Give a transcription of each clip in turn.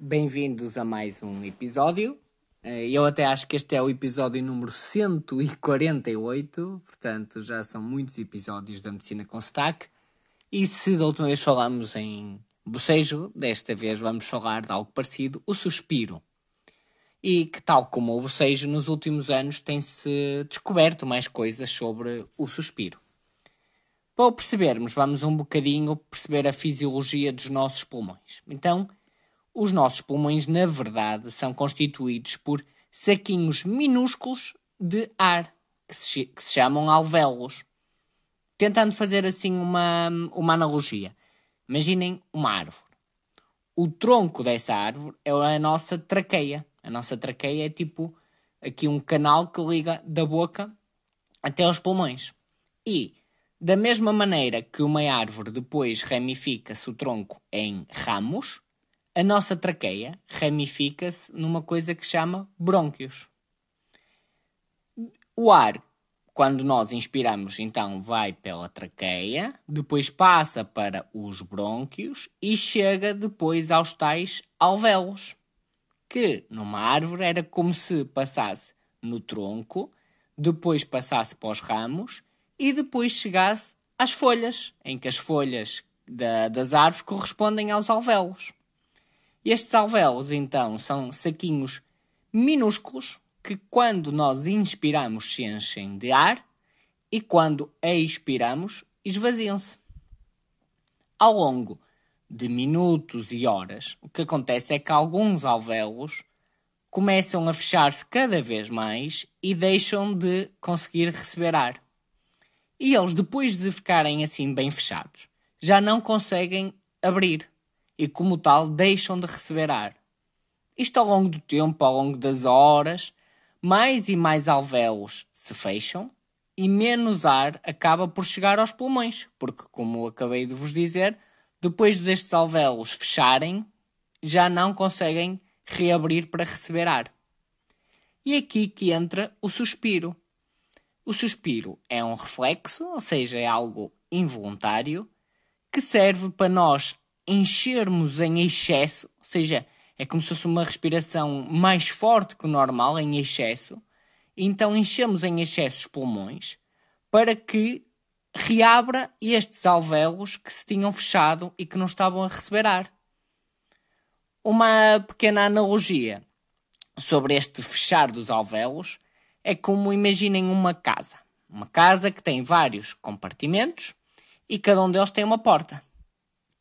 Bem-vindos a mais um episódio. Eh, Eu até acho que este é o episódio número 148, portanto já são muitos episódios da Medicina com Sotaque. E se da última vez falamos em bocejo, desta vez vamos falar de algo parecido, o suspiro. E que, tal como o bocejo, nos últimos anos tem-se descoberto mais coisas sobre o suspiro. Para o percebermos, vamos um bocadinho perceber a fisiologia dos nossos pulmões. Então, os nossos pulmões, na verdade, são constituídos por saquinhos minúsculos de ar, que se, que se chamam alvéolos. Tentando fazer assim uma, uma analogia. Imaginem uma árvore. O tronco dessa árvore é a nossa traqueia. A nossa traqueia é tipo aqui um canal que liga da boca até aos pulmões. E, da mesma maneira que uma árvore depois ramifica-se o tronco em ramos, a nossa traqueia ramifica-se numa coisa que chama brônquios. O ar, quando nós inspiramos, então vai pela traqueia, depois passa para os brônquios e chega depois aos tais alvéolos, que numa árvore era como se passasse no tronco, depois passasse para os ramos e depois chegasse às folhas, em que as folhas da, das árvores correspondem aos alvéolos. Estes alvéolos, então, são saquinhos minúsculos que, quando nós inspiramos, se enchem de ar e, quando expiramos, esvaziam-se. Ao longo de minutos e horas, o que acontece é que alguns alvéolos começam a fechar-se cada vez mais e deixam de conseguir receber ar. E eles, depois de ficarem assim bem fechados, já não conseguem abrir e, como tal, deixam de receber ar. Isto ao longo do tempo, ao longo das horas, mais e mais alvéolos se fecham e menos ar acaba por chegar aos pulmões, porque, como acabei de vos dizer, depois destes alvéolos fecharem, já não conseguem reabrir para receber ar. E é aqui que entra o suspiro. O suspiro é um reflexo, ou seja, é algo involuntário, que serve para nós enchermos em excesso, ou seja, é como se fosse uma respiração mais forte que o normal, em excesso, então enchemos em excesso os pulmões para que reabra estes alvéolos que se tinham fechado e que não estavam a receber ar. Uma pequena analogia sobre este fechar dos alvéolos é como imaginem uma casa. Uma casa que tem vários compartimentos e cada um deles tem uma porta.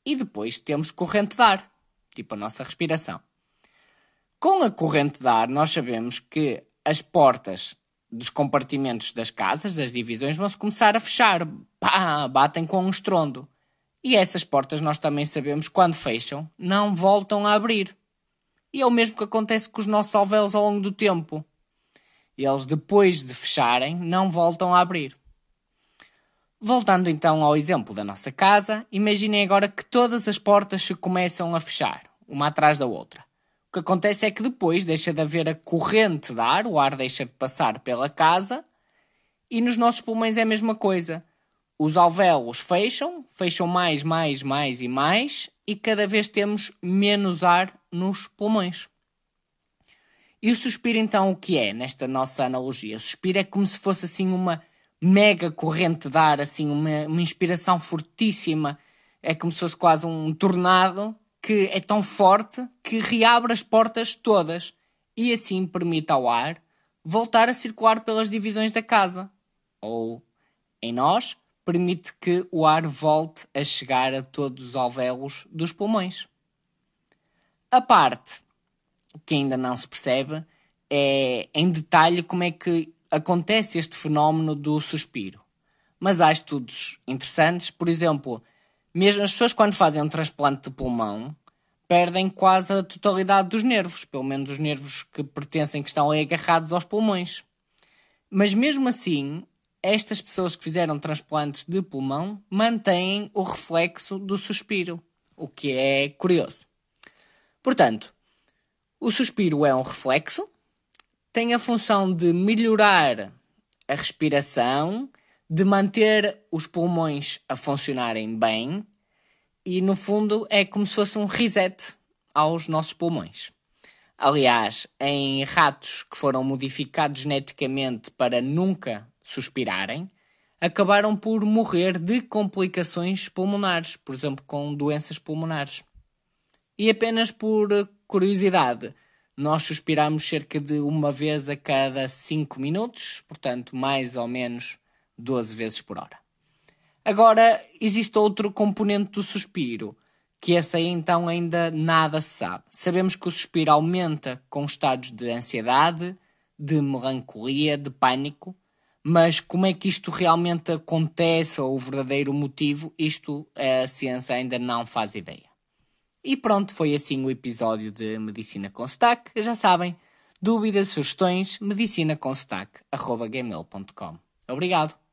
E depois temos corrente de ar, tipo a nossa respiração. Com a corrente de ar, nós sabemos que as portas dos compartimentos das casas, das divisões, vão-se começar a fechar. Pá, batem com um estrondo. E essas portas nós também sabemos, quando fecham, não voltam a abrir. E é o mesmo que acontece com os nossos alvéolos ao longo do tempo. Eles, depois de fecharem, não voltam a abrir. Voltando então ao exemplo da nossa casa, imaginem agora que todas as portas se começam a fechar, uma atrás da outra. O que acontece é que depois deixa de haver a corrente de ar, o ar deixa de passar pela casa, e nos nossos pulmões é a mesma coisa. Os alvéolos fecham, fecham mais, mais, mais e mais, e cada vez temos menos ar nos pulmões. E o suspiro, então, o que é nesta nossa analogia? O suspiro é como se fosse assim uma mega corrente de ar, assim, uma, uma inspiração fortíssima. É como se fosse quase um tornado que é tão forte que reabre as portas todas e assim permite ao ar voltar a circular pelas divisões da casa. Ou, em nós, permite que o ar volte a chegar a todos os alvéolos dos pulmões. A parte que ainda não se percebe é em detalhe como é que acontece este fenómeno do suspiro. Mas há estudos interessantes, por exemplo, mesmo as pessoas quando fazem um transplante de pulmão perdem quase a totalidade dos nervos, pelo menos os nervos que pertencem, que estão aí agarrados aos pulmões. Mas mesmo assim, estas pessoas que fizeram transplantes de pulmão mantêm o reflexo do suspiro, o que é curioso. Portanto, o suspiro é um reflexo, tem a função de melhorar a respiração, de manter os pulmões a funcionarem bem e, no fundo, é como se fosse um reset. aos nossos pulmões. Aliás, em ratos que foram modificados geneticamente para nunca suspirarem, acabaram por morrer de complicações pulmonares, por exemplo, com doenças pulmonares. E apenas por curiosidade, nós suspiramos cerca de uma vez a cada 5 minutos, portanto, mais ou menos 12 vezes por hora. Agora, existe outro componente do suspiro, que esse aí então ainda nada se sabe. Sabemos que o suspiro aumenta com estados de ansiedade, de melancolia, de pânico, mas como é que isto realmente acontece ou o verdadeiro motivo, isto a ciência ainda não faz ideia. E pronto, foi assim o episódio de Medicina com Sotaque. Já sabem, dúvidas, sugestões, medicinaconsotaque.gmail.com Obrigado!